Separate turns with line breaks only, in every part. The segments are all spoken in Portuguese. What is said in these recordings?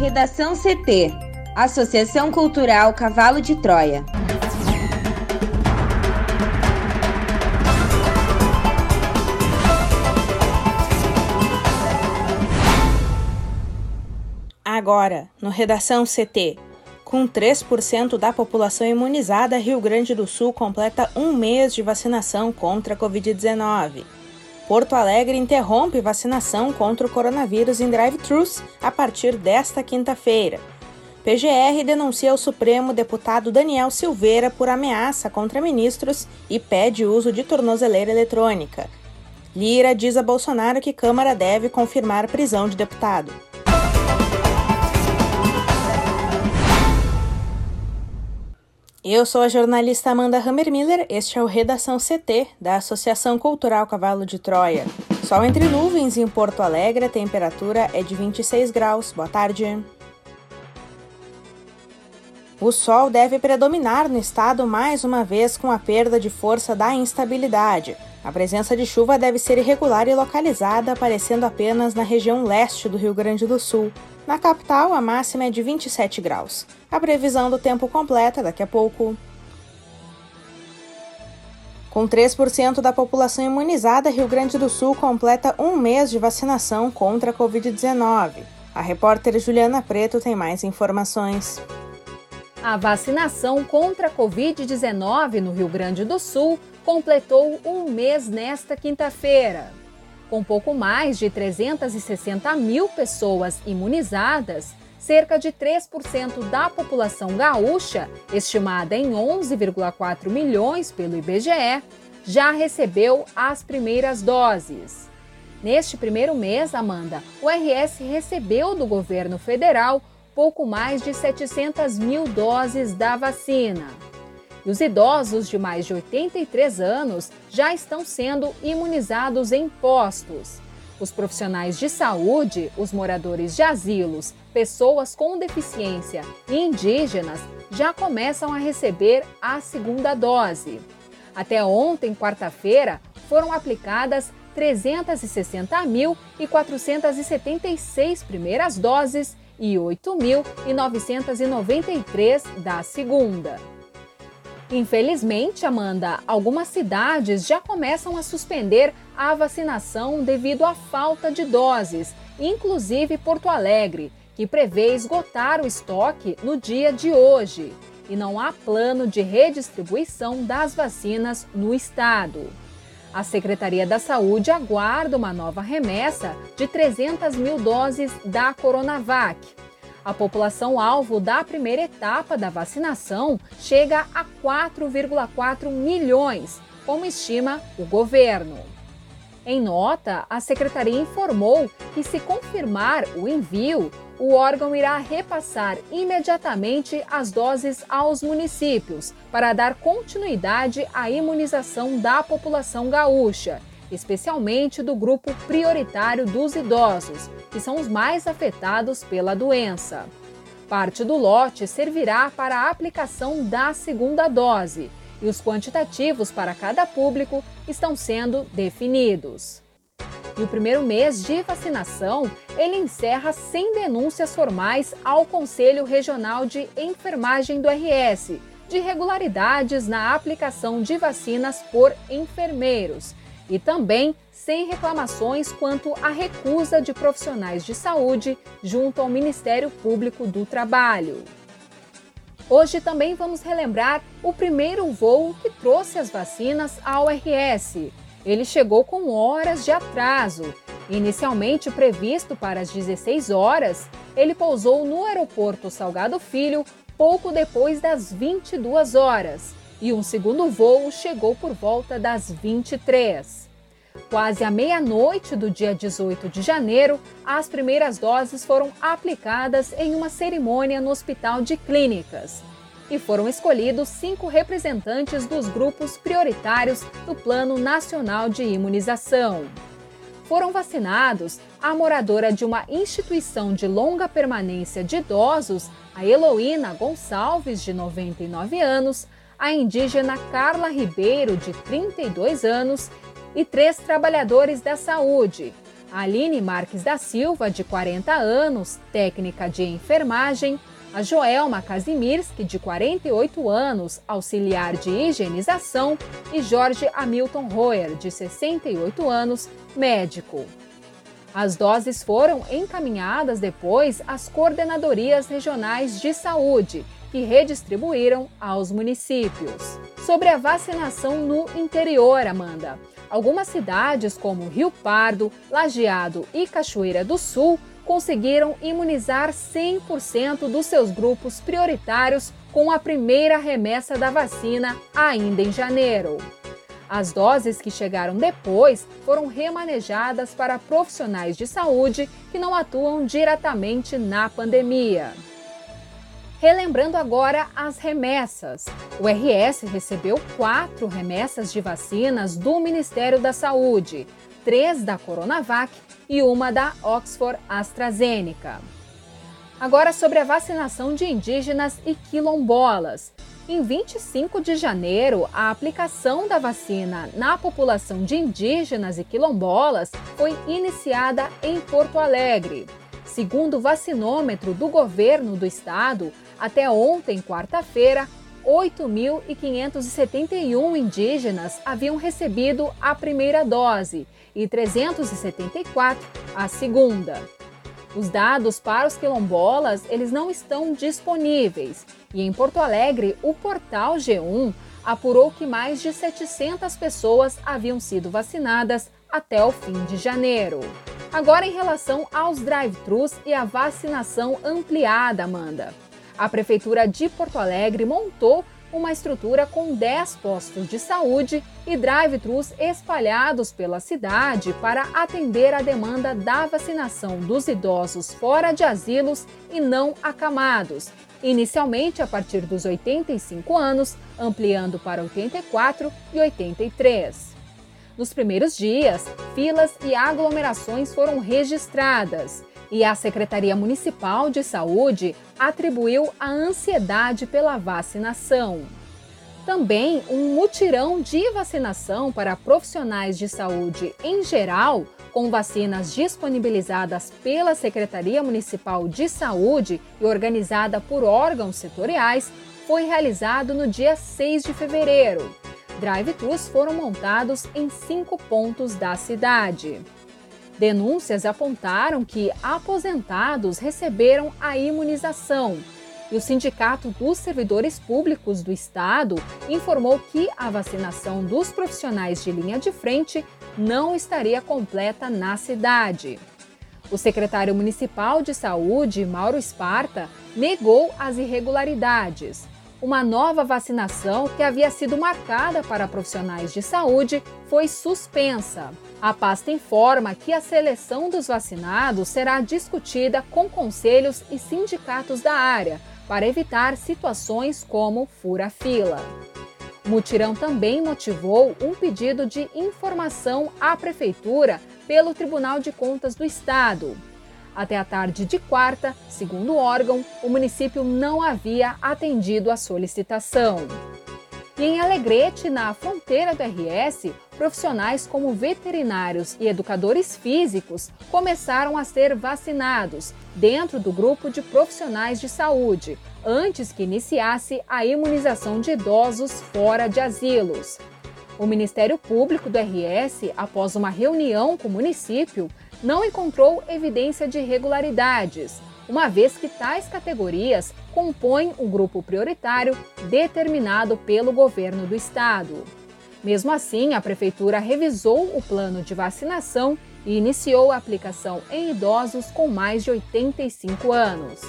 Redação CT Associação Cultural Cavalo de Troia.
Agora, no Redação CT. Com 3% da população imunizada, Rio Grande do Sul completa um mês de vacinação contra a Covid-19. Porto Alegre interrompe vacinação contra o coronavírus em drive-thrus a partir desta quinta-feira. PGR denuncia ao Supremo deputado Daniel Silveira por ameaça contra ministros e pede uso de tornozeleira eletrônica. Lira diz a Bolsonaro que Câmara deve confirmar prisão de deputado. Eu sou a jornalista Amanda Hammermiller, este é o Redação CT, da Associação Cultural Cavalo de Troia. Sol entre nuvens em Porto Alegre, a temperatura é de 26 graus. Boa tarde. O sol deve predominar no estado mais uma vez com a perda de força da instabilidade. A presença de chuva deve ser irregular e localizada, aparecendo apenas na região leste do Rio Grande do Sul. Na capital, a máxima é de 27 graus. A previsão do tempo completa daqui a pouco. Com 3% da população imunizada, Rio Grande do Sul completa um mês de vacinação contra a Covid-19. A repórter Juliana Preto tem mais informações.
A vacinação contra a Covid-19 no Rio Grande do Sul completou um mês nesta quinta-feira. Com pouco mais de 360 mil pessoas imunizadas, cerca de 3% da população gaúcha, estimada em 11,4 milhões pelo IBGE, já recebeu as primeiras doses. Neste primeiro mês, Amanda, o RS recebeu do governo federal pouco mais de 700 mil doses da vacina. E os idosos de mais de 83 anos já estão sendo imunizados em postos. Os profissionais de saúde, os moradores de asilos, pessoas com deficiência e indígenas já começam a receber a segunda dose. Até ontem, quarta-feira, foram aplicadas 360.476 primeiras doses e 8.993 da segunda. Infelizmente, Amanda, algumas cidades já começam a suspender a vacinação devido à falta de doses, inclusive Porto Alegre, que prevê esgotar o estoque no dia de hoje. E não há plano de redistribuição das vacinas no estado. A Secretaria da Saúde aguarda uma nova remessa de 300 mil doses da Coronavac. A população alvo da primeira etapa da vacinação chega a 4,4 milhões, como estima o governo. Em nota, a secretaria informou que, se confirmar o envio, o órgão irá repassar imediatamente as doses aos municípios para dar continuidade à imunização da população gaúcha, especialmente do grupo prioritário dos idosos, que são os mais afetados pela doença. Parte do lote servirá para a aplicação da segunda dose e os quantitativos para cada público estão sendo definidos. E o primeiro mês de vacinação, ele encerra sem denúncias formais ao Conselho Regional de Enfermagem do RS, de irregularidades na aplicação de vacinas por enfermeiros e também sem reclamações quanto à recusa de profissionais de saúde junto ao Ministério Público do Trabalho. Hoje também vamos relembrar o primeiro voo que trouxe as vacinas ao RS. Ele chegou com horas de atraso. Inicialmente previsto para as 16 horas, ele pousou no aeroporto Salgado Filho pouco depois das 22 horas, e um segundo voo chegou por volta das 23. Quase à meia-noite do dia 18 de janeiro, as primeiras doses foram aplicadas em uma cerimônia no Hospital de Clínicas e foram escolhidos cinco representantes dos grupos prioritários do Plano Nacional de Imunização. Foram vacinados a moradora de uma instituição de longa permanência de idosos, a Heloína Gonçalves, de 99 anos, a indígena Carla Ribeiro, de 32 anos, e três trabalhadores da saúde: Aline Marques da Silva, de 40 anos, técnica de enfermagem, a Joelma Kazimierski, de 48 anos, auxiliar de higienização, e Jorge Hamilton Royer, de 68 anos, médico. As doses foram encaminhadas depois às coordenadorias regionais de saúde, que redistribuíram aos municípios. Sobre a vacinação no interior, Amanda. Algumas cidades, como Rio Pardo, Lajeado e Cachoeira do Sul, conseguiram imunizar 100% dos seus grupos prioritários com a primeira remessa da vacina ainda em janeiro. As doses que chegaram depois foram remanejadas para profissionais de saúde que não atuam diretamente na pandemia. Relembrando agora as remessas. O RS recebeu quatro remessas de vacinas do Ministério da Saúde, três da Coronavac e uma da Oxford AstraZeneca. Agora sobre a vacinação de indígenas e quilombolas. Em 25 de janeiro, a aplicação da vacina na população de indígenas e quilombolas foi iniciada em Porto Alegre. Segundo o vacinômetro do governo do estado, até ontem, quarta-feira, 8.571 indígenas haviam recebido a primeira dose e 374 a segunda. Os dados para os quilombolas, eles não estão disponíveis. E em Porto Alegre, o portal G1 apurou que mais de 700 pessoas haviam sido vacinadas até o fim de janeiro. Agora, em relação aos drive-thrus e a vacinação ampliada, Amanda. A Prefeitura de Porto Alegre montou uma estrutura com 10 postos de saúde e drive-thrus espalhados pela cidade para atender a demanda da vacinação dos idosos fora de asilos e não acamados, inicialmente a partir dos 85 anos, ampliando para 84 e 83. Nos primeiros dias, filas e aglomerações foram registradas e a Secretaria Municipal de Saúde atribuiu a ansiedade pela vacinação. Também um mutirão de vacinação para profissionais de saúde em geral, com vacinas disponibilizadas pela Secretaria Municipal de Saúde e organizada por órgãos setoriais, foi realizado no dia 6 de fevereiro. Drive-thrus foram montados em cinco pontos da cidade. Denúncias apontaram que aposentados receberam a imunização. E o Sindicato dos Servidores Públicos do Estado informou que a vacinação dos profissionais de linha de frente não estaria completa na cidade. O secretário municipal de saúde, Mauro Esparta, negou as irregularidades uma nova vacinação que havia sido marcada para profissionais de saúde foi suspensa. A pasta informa que a seleção dos vacinados será discutida com conselhos e sindicatos da área para evitar situações como fura-fila. O mutirão também motivou um pedido de informação à Prefeitura pelo Tribunal de Contas do Estado. Até a tarde de quarta, segundo o órgão, o município não havia atendido a solicitação. E em Alegrete, na fronteira do RS, profissionais como veterinários e educadores físicos começaram a ser vacinados dentro do grupo de profissionais de saúde, antes que iniciasse a imunização de idosos fora de asilos. O Ministério Público do RS, após uma reunião com o município, não encontrou evidência de irregularidades, uma vez que tais categorias compõem o um grupo prioritário determinado pelo governo do estado. Mesmo assim, a prefeitura revisou o plano de vacinação e iniciou a aplicação em idosos com mais de 85 anos.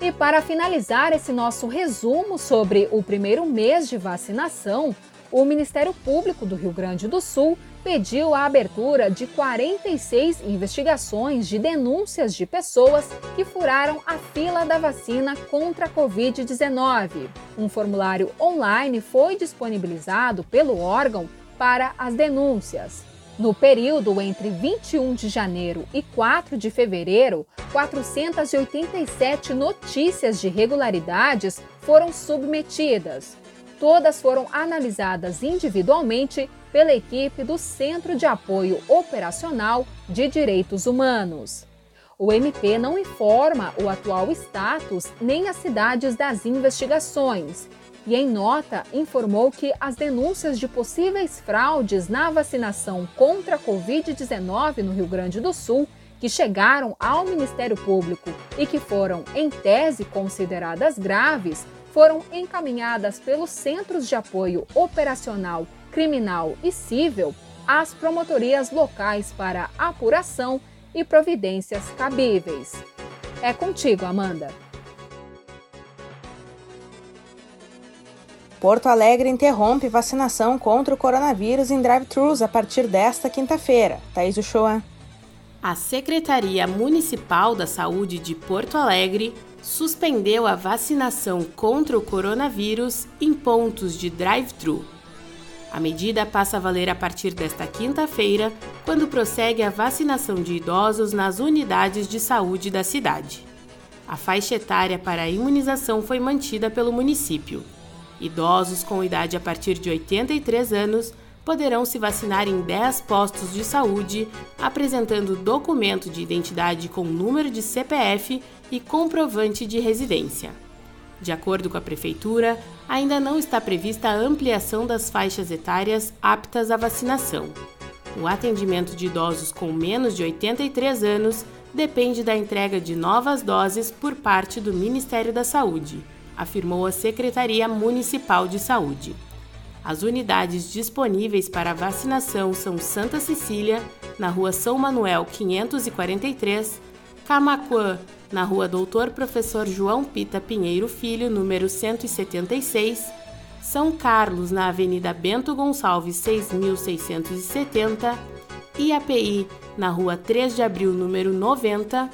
E para finalizar esse nosso resumo sobre o primeiro mês de vacinação, o Ministério Público do Rio Grande do Sul pediu a abertura de 46 investigações de denúncias de pessoas que furaram a fila da vacina contra a Covid-19. Um formulário online foi disponibilizado pelo órgão para as denúncias. No período entre 21 de janeiro e 4 de fevereiro, 487 notícias de irregularidades foram submetidas. Todas foram analisadas individualmente pela equipe do Centro de Apoio Operacional de Direitos Humanos. O MP não informa o atual status nem as cidades das investigações e, em nota, informou que as denúncias de possíveis fraudes na vacinação contra a Covid-19 no Rio Grande do Sul, que chegaram ao Ministério Público e que foram, em tese, consideradas graves, foram encaminhadas pelos Centros de Apoio Operacional criminal e civil às promotorias locais para apuração e providências cabíveis. É contigo, Amanda.
Porto Alegre interrompe vacinação contra o coronavírus em drive-thrus a partir desta quinta-feira. Thaís Uchoa.
A Secretaria Municipal da Saúde de Porto Alegre suspendeu a vacinação contra o coronavírus em pontos de drive-thru a medida passa a valer a partir desta quinta-feira, quando prossegue a vacinação de idosos nas unidades de saúde da cidade. A faixa etária para a imunização foi mantida pelo município. Idosos com idade a partir de 83 anos poderão se vacinar em 10 postos de saúde, apresentando documento de identidade com número de CPF e comprovante de residência. De acordo com a Prefeitura, ainda não está prevista a ampliação das faixas etárias aptas à vacinação. O atendimento de idosos com menos de 83 anos depende da entrega de novas doses por parte do Ministério da Saúde, afirmou a Secretaria Municipal de Saúde. As unidades disponíveis para vacinação são Santa Cecília, na Rua São Manuel 543, Camacuã, na rua Doutor Professor João Pita Pinheiro Filho, número 176, São Carlos, na Avenida Bento Gonçalves 6670, IAPI, na rua 3 de Abril, número 90,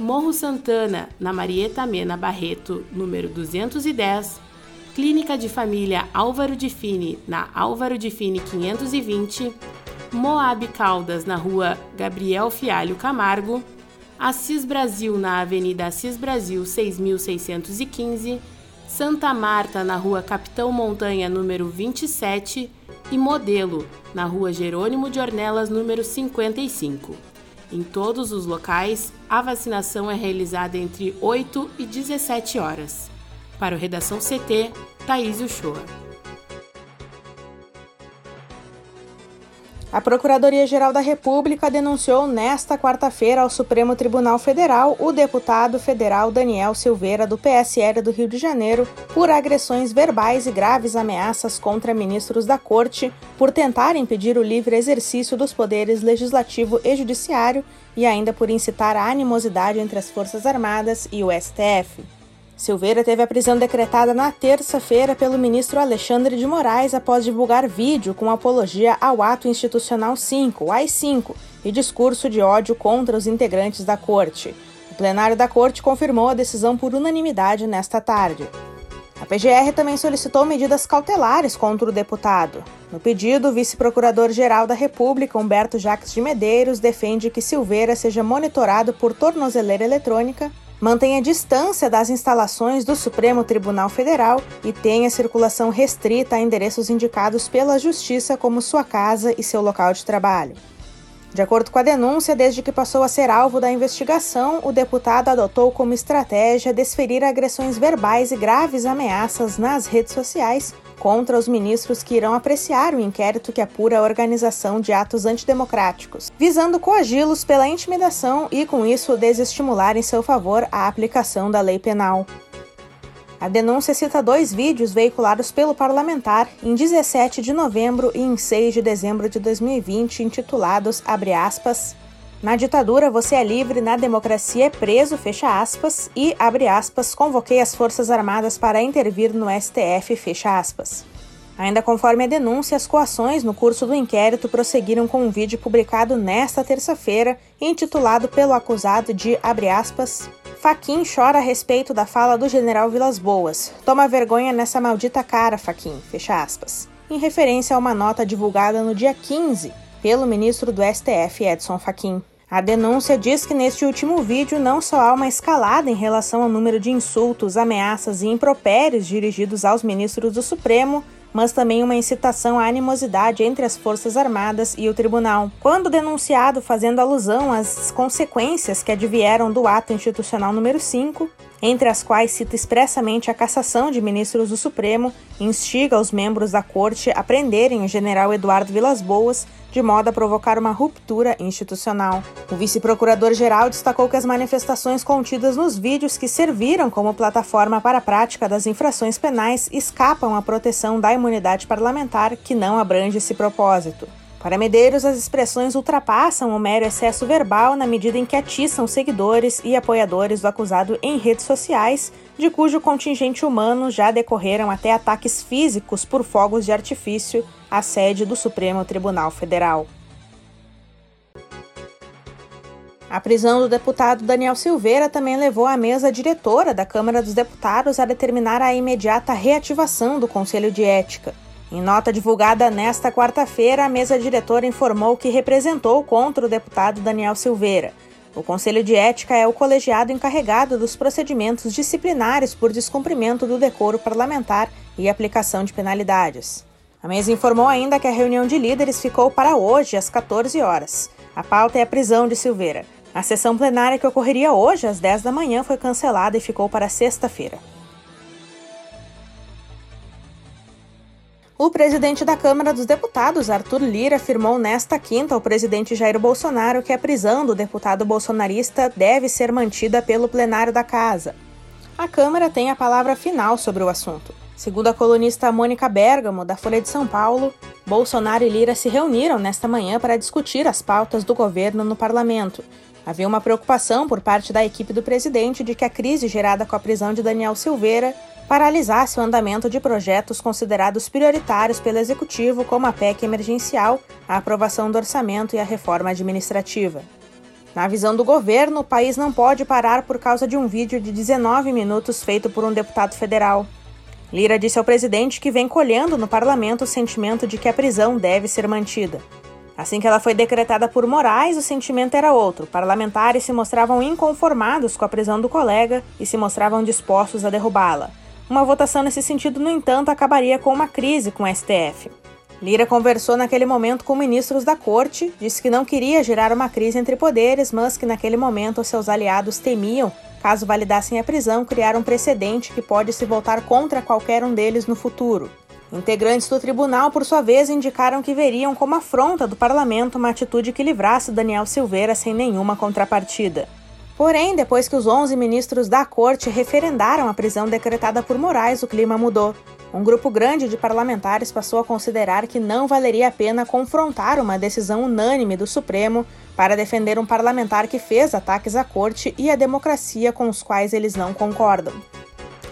Morro Santana, na Marieta Mena Barreto, número 210, Clínica de Família Álvaro de Fini, na Álvaro de Fini 520, Moab Caldas, na rua Gabriel Fialho Camargo, Assis Brasil na Avenida Assis Brasil 6615, Santa Marta na Rua Capitão Montanha número 27 e Modelo na Rua Jerônimo de Ornelas número 55. Em todos os locais, a vacinação é realizada entre 8 e 17 horas. Para o Redação CT, Thaís Uchoa.
A Procuradoria-Geral da República denunciou nesta quarta-feira ao Supremo Tribunal Federal o deputado federal Daniel Silveira, do PSL do Rio de Janeiro, por agressões verbais e graves ameaças contra ministros da Corte por tentar impedir o livre exercício dos poderes legislativo e judiciário e ainda por incitar a animosidade entre as Forças Armadas e o STF. Silveira teve a prisão decretada na terça-feira pelo ministro Alexandre de Moraes após divulgar vídeo com apologia ao Ato Institucional 5, o AI-5, e discurso de ódio contra os integrantes da corte. O plenário da corte confirmou a decisão por unanimidade nesta tarde. A PGR também solicitou medidas cautelares contra o deputado. No pedido, o vice-procurador-geral da República, Humberto Jacques de Medeiros, defende que Silveira seja monitorado por tornozeleira eletrônica mantenha distância das instalações do Supremo Tribunal Federal e tenha circulação restrita a endereços indicados pela Justiça como sua casa e seu local de trabalho. De acordo com a denúncia, desde que passou a ser alvo da investigação, o deputado adotou como estratégia desferir agressões verbais e graves ameaças nas redes sociais contra os ministros que irão apreciar o inquérito que apura a organização de atos antidemocráticos, visando coagi-los pela intimidação e, com isso, desestimular em seu favor a aplicação da lei penal. A denúncia cita dois vídeos veiculados pelo parlamentar em 17 de novembro e em 6 de dezembro de 2020, intitulados, aspas, na ditadura você é livre, na democracia é preso, fecha aspas, e, abre aspas, convoquei as Forças Armadas para intervir no STF, fecha aspas. Ainda conforme a denúncia, as coações no curso do inquérito prosseguiram com um vídeo publicado nesta terça-feira, intitulado pelo acusado de, abre aspas, Faquin chora a respeito da fala do general Vilas Boas. Toma vergonha nessa maldita cara, Faquin, fecha aspas. Em referência a uma nota divulgada no dia 15 pelo ministro do STF, Edson Fachin. A denúncia diz que neste último vídeo não só há uma escalada em relação ao número de insultos, ameaças e impropérios dirigidos aos ministros do Supremo, mas também uma incitação à animosidade entre as Forças Armadas e o tribunal. Quando denunciado fazendo alusão às consequências que advieram do ato institucional número 5, entre as quais cita expressamente a cassação de ministros do Supremo e instiga os membros da corte a prenderem o general Eduardo Vilas Boas, de modo a provocar uma ruptura institucional. O vice-procurador-geral destacou que as manifestações contidas nos vídeos que serviram como plataforma para a prática das infrações penais escapam à proteção da imunidade parlamentar, que não abrange esse propósito. Para Medeiros, as expressões ultrapassam o mero excesso verbal na medida em que atiçam seguidores e apoiadores do acusado em redes sociais, de cujo contingente humano já decorreram até ataques físicos por fogos de artifício à sede do Supremo Tribunal Federal. A prisão do deputado Daniel Silveira também levou a mesa diretora da Câmara dos Deputados a determinar a imediata reativação do Conselho de Ética. Em nota divulgada nesta quarta-feira, a mesa diretora informou que representou contra o deputado Daniel Silveira. O Conselho de Ética é o colegiado encarregado dos procedimentos disciplinares por descumprimento do decoro parlamentar e aplicação de penalidades. A mesa informou ainda que a reunião de líderes ficou para hoje, às 14 horas. A pauta é a prisão de Silveira. A sessão plenária que ocorreria hoje, às 10 da manhã, foi cancelada e ficou para sexta-feira. O presidente da Câmara dos Deputados, Arthur Lira, afirmou nesta quinta ao presidente Jair Bolsonaro que a prisão do deputado bolsonarista deve ser mantida pelo plenário da Casa. A Câmara tem a palavra final sobre o assunto. Segundo a colunista Mônica Bergamo, da Folha de São Paulo, Bolsonaro e Lira se reuniram nesta manhã para discutir as pautas do governo no parlamento. Havia uma preocupação por parte da equipe do presidente de que a crise gerada com a prisão de Daniel Silveira paralisasse o andamento de projetos considerados prioritários pelo Executivo, como a PEC emergencial, a aprovação do orçamento e a reforma administrativa. Na visão do governo, o país não pode parar por causa de um vídeo de 19 minutos feito por um deputado federal. Lira disse ao presidente que vem colhendo no parlamento o sentimento de que a prisão deve ser mantida. Assim que ela foi decretada por Moraes, o sentimento era outro. Parlamentares se mostravam inconformados com a prisão do colega e se mostravam dispostos a derrubá-la. Uma votação nesse sentido, no entanto, acabaria com uma crise com o STF. Lira conversou naquele momento com ministros da corte, disse que não queria gerar uma crise entre poderes, mas que naquele momento seus aliados temiam, caso validassem a prisão, criar um precedente que pode se voltar contra qualquer um deles no futuro. Integrantes do tribunal, por sua vez, indicaram que veriam como afronta do parlamento uma atitude que livrasse Daniel Silveira sem nenhuma contrapartida. Porém, depois que os 11 ministros da corte referendaram a prisão decretada por Moraes, o clima mudou. Um grupo grande de parlamentares passou a considerar que não valeria a pena confrontar uma decisão unânime do Supremo para defender um parlamentar que fez ataques à corte e à democracia com os quais eles não concordam.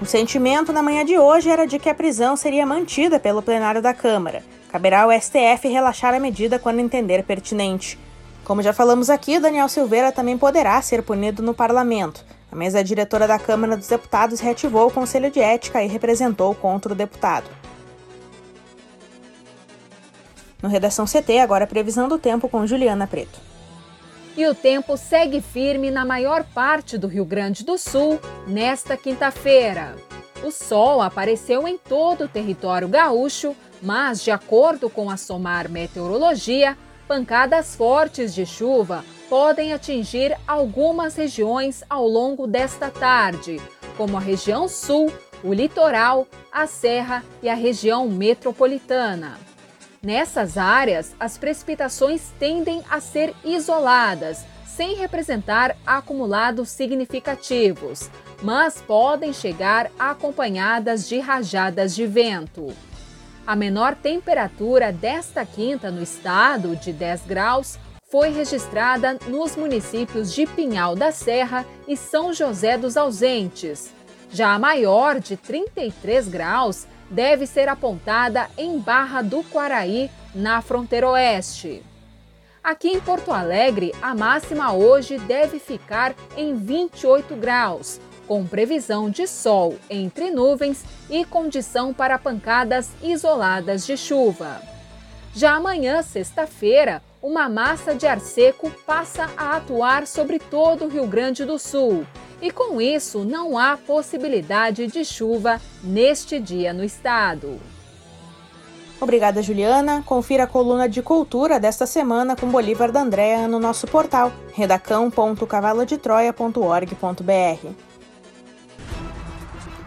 O sentimento na manhã de hoje era de que a prisão seria mantida pelo plenário da Câmara. Caberá ao STF relaxar a medida quando entender pertinente. Como já falamos aqui, Daniel Silveira também poderá ser punido no parlamento. A mesa diretora da Câmara dos Deputados reativou o Conselho de Ética e representou contra o deputado. No Redação CT, agora previsão do tempo com Juliana Preto.
E o tempo segue firme na maior parte do Rio Grande do Sul nesta quinta-feira. O sol apareceu em todo o território gaúcho, mas, de acordo com a SOMAR Meteorologia, Pancadas fortes de chuva podem atingir algumas regiões ao longo desta tarde, como a região sul, o litoral, a serra e a região metropolitana. Nessas áreas, as precipitações tendem a ser isoladas, sem representar acumulados significativos, mas podem chegar acompanhadas de rajadas de vento. A menor temperatura desta quinta no estado, de 10 graus, foi registrada nos municípios de Pinhal da Serra e São José dos Ausentes. Já a maior, de 33 graus, deve ser apontada em Barra do Quaraí, na fronteira oeste. Aqui em Porto Alegre, a máxima hoje deve ficar em 28 graus, com previsão de sol entre nuvens e condição para pancadas isoladas de chuva. Já amanhã, sexta-feira, uma massa de ar seco passa a atuar sobre todo o Rio Grande do Sul e, com isso, não há possibilidade de chuva neste dia no estado.
Obrigada, Juliana. Confira a coluna de cultura desta semana com Bolívar da Andréa no nosso portal redacão.cavalodetroia.org.br.